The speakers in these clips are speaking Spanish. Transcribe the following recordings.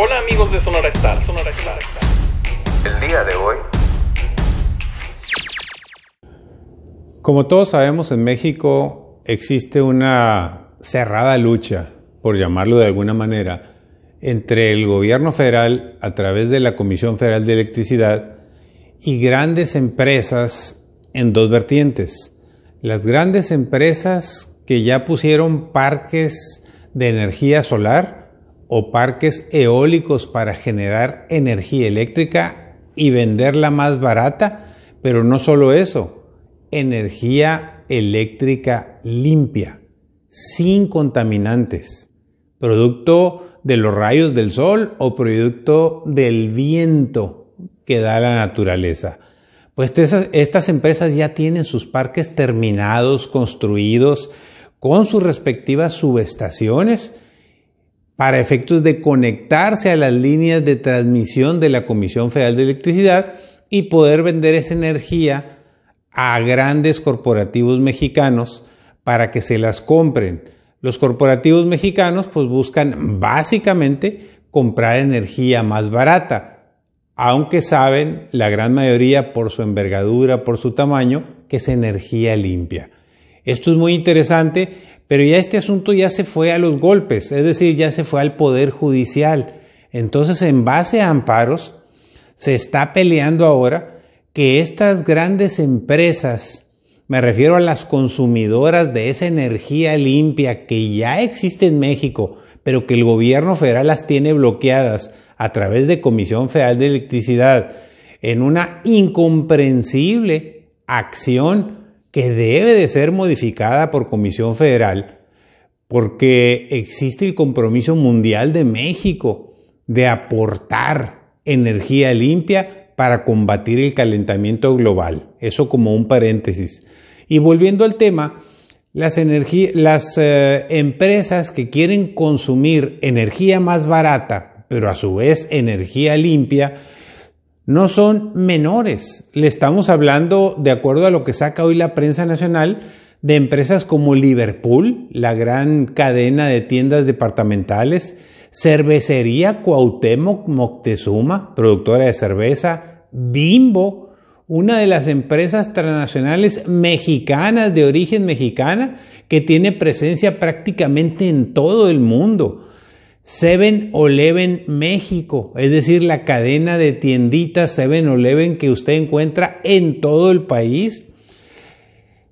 Hola amigos de Sonora Star, Sonora Star. El día de hoy. Como todos sabemos, en México existe una cerrada lucha, por llamarlo de alguna manera, entre el gobierno federal a través de la Comisión Federal de Electricidad y grandes empresas en dos vertientes. Las grandes empresas que ya pusieron parques de energía solar o parques eólicos para generar energía eléctrica y venderla más barata, pero no solo eso, energía eléctrica limpia, sin contaminantes, producto de los rayos del sol o producto del viento que da la naturaleza. Pues estas empresas ya tienen sus parques terminados, construidos, con sus respectivas subestaciones para efectos de conectarse a las líneas de transmisión de la Comisión Federal de Electricidad y poder vender esa energía a grandes corporativos mexicanos para que se las compren. Los corporativos mexicanos pues buscan básicamente comprar energía más barata, aunque saben la gran mayoría por su envergadura, por su tamaño, que es energía limpia. Esto es muy interesante, pero ya este asunto ya se fue a los golpes, es decir, ya se fue al Poder Judicial. Entonces, en base a amparos, se está peleando ahora que estas grandes empresas, me refiero a las consumidoras de esa energía limpia que ya existe en México, pero que el gobierno federal las tiene bloqueadas a través de Comisión Federal de Electricidad, en una incomprensible acción que debe de ser modificada por Comisión Federal porque existe el compromiso mundial de México de aportar energía limpia para combatir el calentamiento global. Eso como un paréntesis. Y volviendo al tema, las, las eh, empresas que quieren consumir energía más barata, pero a su vez energía limpia, no son menores. Le estamos hablando, de acuerdo a lo que saca hoy la prensa nacional, de empresas como Liverpool, la gran cadena de tiendas departamentales, Cervecería Cuauhtémoc Moctezuma, productora de cerveza, Bimbo, una de las empresas transnacionales mexicanas de origen mexicana que tiene presencia prácticamente en todo el mundo. 7-Eleven México, es decir, la cadena de tienditas 7-Eleven que usted encuentra en todo el país.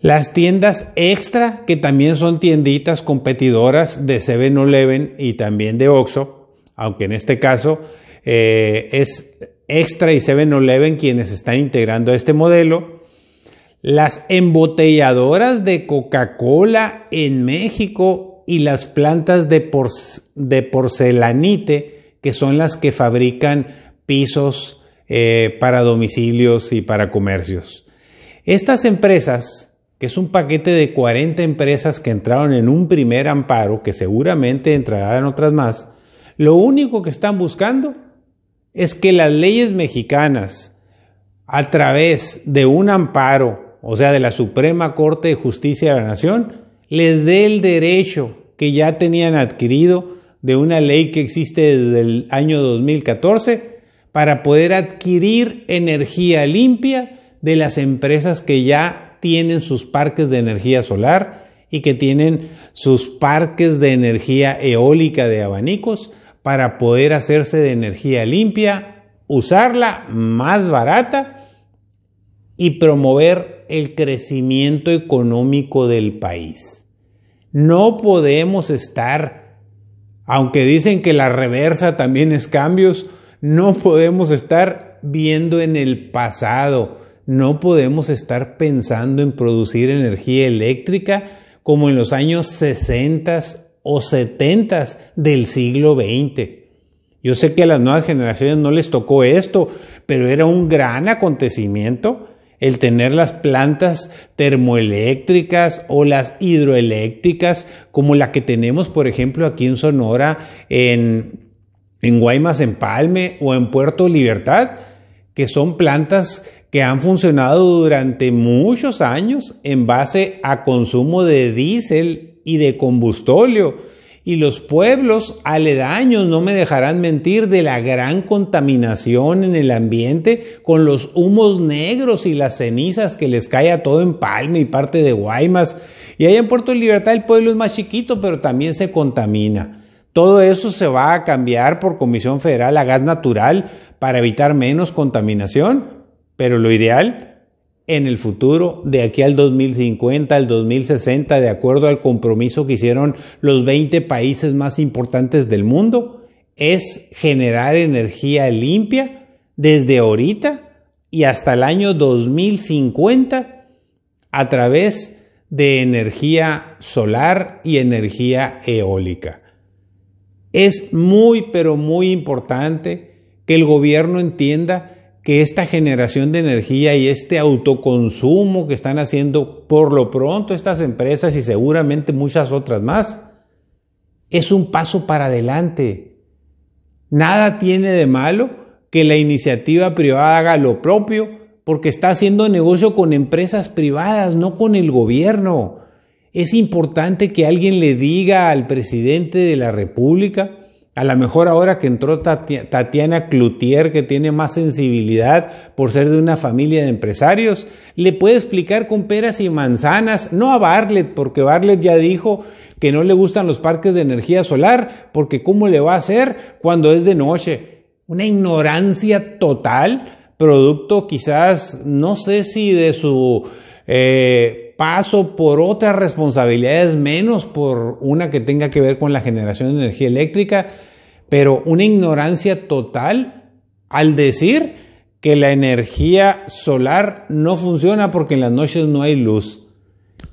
Las tiendas extra, que también son tienditas competidoras de 7-Eleven y también de Oxxo, aunque en este caso eh, es Extra y 7-Eleven quienes están integrando este modelo. Las embotelladoras de Coca-Cola en México y las plantas de, porcelanite, que son las que fabrican pisos eh, para domicilios y para comercios. Estas empresas, que es un paquete de 40 empresas que entraron en un primer amparo, que seguramente entrarán otras más, lo único que están buscando es que las leyes mexicanas, a través de un amparo, o sea, de la Suprema Corte de Justicia de la Nación, les dé el derecho que ya tenían adquirido de una ley que existe desde el año 2014 para poder adquirir energía limpia de las empresas que ya tienen sus parques de energía solar y que tienen sus parques de energía eólica de abanicos para poder hacerse de energía limpia, usarla más barata y promover el crecimiento económico del país. No podemos estar, aunque dicen que la reversa también es cambios, no podemos estar viendo en el pasado, no podemos estar pensando en producir energía eléctrica como en los años 60 o 70 del siglo XX. Yo sé que a las nuevas generaciones no les tocó esto, pero era un gran acontecimiento el tener las plantas termoeléctricas o las hidroeléctricas como la que tenemos, por ejemplo, aquí en Sonora, en, en Guaymas, en Palme o en Puerto Libertad, que son plantas que han funcionado durante muchos años en base a consumo de diésel y de combustóleo y los pueblos aledaños no me dejarán mentir de la gran contaminación en el ambiente con los humos negros y las cenizas que les cae a todo en Palma y parte de Guaymas. Y allá en Puerto Libertad el pueblo es más chiquito, pero también se contamina. Todo eso se va a cambiar por Comisión Federal a gas natural para evitar menos contaminación, pero lo ideal en el futuro, de aquí al 2050, al 2060, de acuerdo al compromiso que hicieron los 20 países más importantes del mundo, es generar energía limpia desde ahorita y hasta el año 2050 a través de energía solar y energía eólica. Es muy, pero muy importante que el gobierno entienda que esta generación de energía y este autoconsumo que están haciendo por lo pronto estas empresas y seguramente muchas otras más, es un paso para adelante. Nada tiene de malo que la iniciativa privada haga lo propio porque está haciendo negocio con empresas privadas, no con el gobierno. Es importante que alguien le diga al presidente de la República a lo mejor ahora que entró Tatiana Cloutier, que tiene más sensibilidad por ser de una familia de empresarios, le puede explicar con peras y manzanas, no a Bartlett, porque Bartlett ya dijo que no le gustan los parques de energía solar, porque ¿cómo le va a hacer cuando es de noche? Una ignorancia total, producto quizás, no sé si de su... Eh, paso por otras responsabilidades, menos por una que tenga que ver con la generación de energía eléctrica, pero una ignorancia total al decir que la energía solar no funciona porque en las noches no hay luz.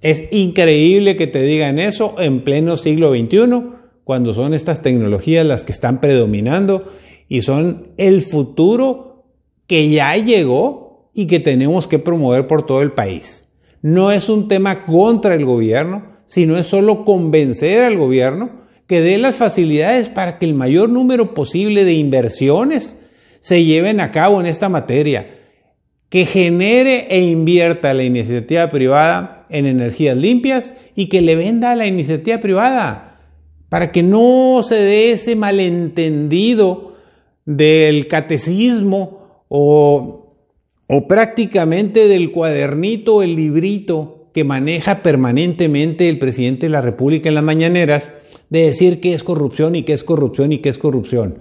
Es increíble que te digan eso en pleno siglo XXI, cuando son estas tecnologías las que están predominando y son el futuro que ya llegó y que tenemos que promover por todo el país. No es un tema contra el gobierno, sino es solo convencer al gobierno que dé las facilidades para que el mayor número posible de inversiones se lleven a cabo en esta materia, que genere e invierta la iniciativa privada en energías limpias y que le venda a la iniciativa privada, para que no se dé ese malentendido del catecismo o o prácticamente del cuadernito, el librito que maneja permanentemente el presidente de la República en las mañaneras, de decir que es corrupción y que es corrupción y que es corrupción.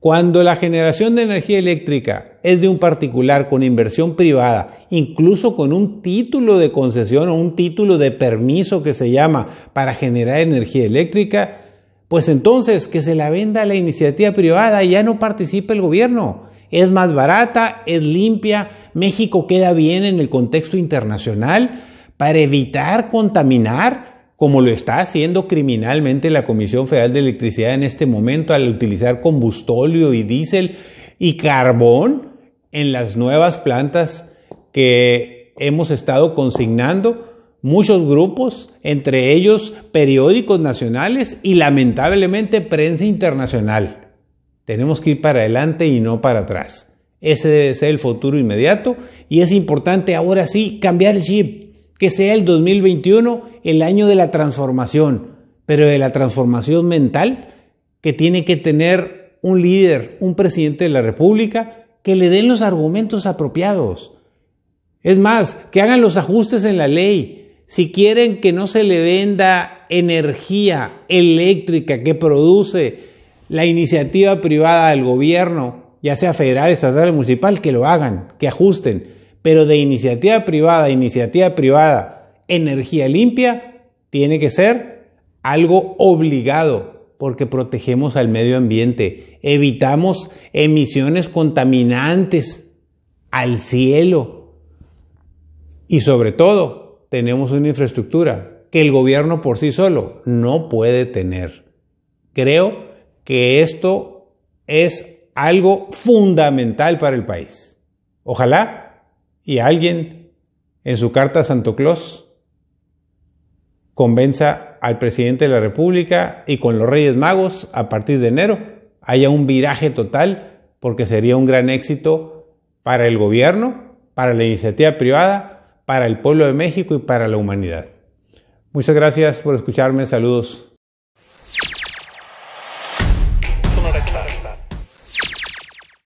Cuando la generación de energía eléctrica es de un particular con inversión privada, incluso con un título de concesión o un título de permiso que se llama para generar energía eléctrica, pues entonces que se la venda a la iniciativa privada y ya no participa el gobierno. Es más barata, es limpia, México queda bien en el contexto internacional para evitar contaminar, como lo está haciendo criminalmente la Comisión Federal de Electricidad en este momento al utilizar combustóleo y diésel y carbón en las nuevas plantas que hemos estado consignando muchos grupos, entre ellos periódicos nacionales y lamentablemente prensa internacional. Tenemos que ir para adelante y no para atrás. Ese debe ser el futuro inmediato y es importante ahora sí cambiar el chip, que sea el 2021 el año de la transformación, pero de la transformación mental que tiene que tener un líder, un presidente de la República, que le den los argumentos apropiados. Es más, que hagan los ajustes en la ley. Si quieren que no se le venda energía eléctrica que produce la iniciativa privada del gobierno, ya sea federal, estatal o municipal, que lo hagan, que ajusten. Pero de iniciativa privada iniciativa privada, energía limpia, tiene que ser algo obligado, porque protegemos al medio ambiente, evitamos emisiones contaminantes al cielo y sobre todo tenemos una infraestructura que el gobierno por sí solo no puede tener. Creo que esto es algo fundamental para el país. Ojalá y alguien en su carta a Santo Claus convenza al presidente de la República y con los Reyes Magos a partir de enero haya un viraje total porque sería un gran éxito para el gobierno, para la iniciativa privada, para el pueblo de México y para la humanidad. Muchas gracias por escucharme. Saludos.